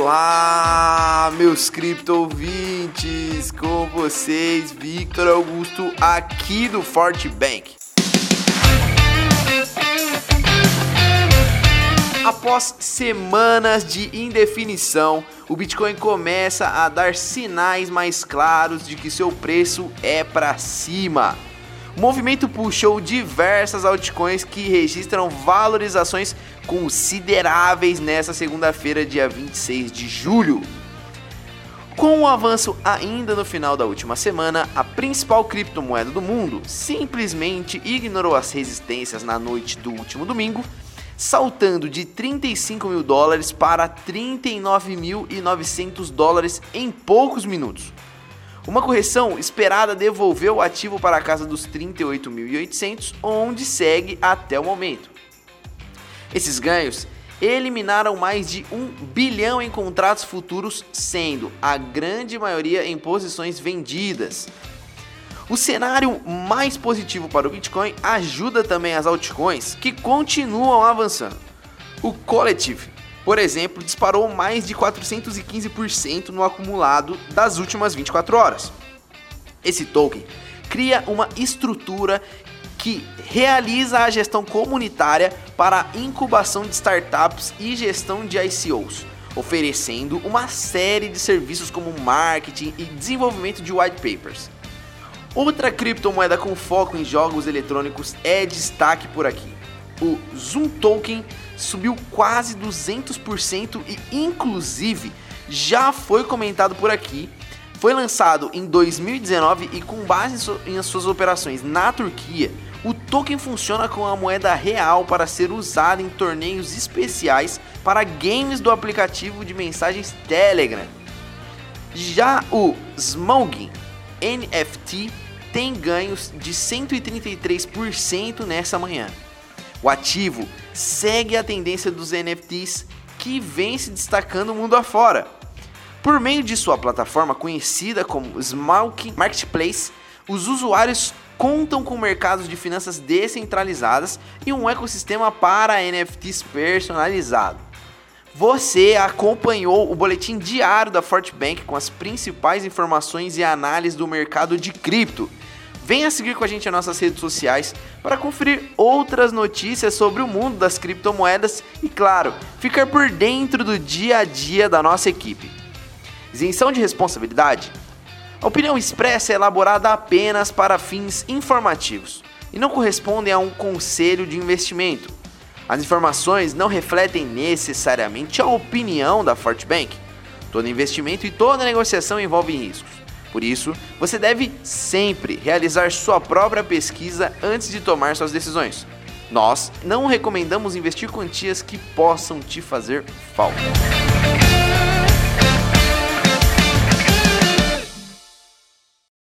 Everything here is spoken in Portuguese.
Olá, meus cripto ouvintes, com vocês, Victor Augusto, aqui do Forte Bank. Após semanas de indefinição, o Bitcoin começa a dar sinais mais claros de que seu preço é para cima. O movimento puxou diversas altcoins que registram valorizações consideráveis nessa segunda-feira, dia 26 de julho. Com o avanço ainda no final da última semana, a principal criptomoeda do mundo simplesmente ignorou as resistências na noite do último domingo, saltando de 35 mil dólares para 39.900 dólares em poucos minutos. Uma correção esperada devolveu o ativo para a casa dos 38.800, onde segue até o momento. Esses ganhos eliminaram mais de 1 bilhão em contratos futuros, sendo a grande maioria em posições vendidas. O cenário mais positivo para o Bitcoin ajuda também as altcoins que continuam avançando. O Collective por exemplo, disparou mais de 415% no acumulado das últimas 24 horas. Esse token cria uma estrutura que realiza a gestão comunitária para a incubação de startups e gestão de ICOs, oferecendo uma série de serviços como marketing e desenvolvimento de white papers. Outra criptomoeda com foco em jogos eletrônicos é destaque por aqui. O Zoom Token subiu quase 200% e inclusive já foi comentado por aqui. Foi lançado em 2019 e com base em suas operações na Turquia, o token funciona com a moeda real para ser usada em torneios especiais para games do aplicativo de mensagens Telegram. Já o Smogging NFT tem ganhos de 133% nessa manhã. O ativo segue a tendência dos NFTs que vem se destacando mundo afora. Por meio de sua plataforma conhecida como Smalking Marketplace, os usuários contam com mercados de finanças descentralizadas e um ecossistema para NFTs personalizado. Você acompanhou o boletim diário da Fortbank com as principais informações e análises do mercado de cripto. Venha seguir com a gente nas nossas redes sociais para conferir outras notícias sobre o mundo das criptomoedas e, claro, ficar por dentro do dia a dia da nossa equipe. Isenção de responsabilidade? A opinião expressa é elaborada apenas para fins informativos e não correspondem a um conselho de investimento. As informações não refletem necessariamente a opinião da Fortbank. Todo investimento e toda negociação envolvem riscos. Por isso, você deve sempre realizar sua própria pesquisa antes de tomar suas decisões. Nós não recomendamos investir quantias que possam te fazer falta.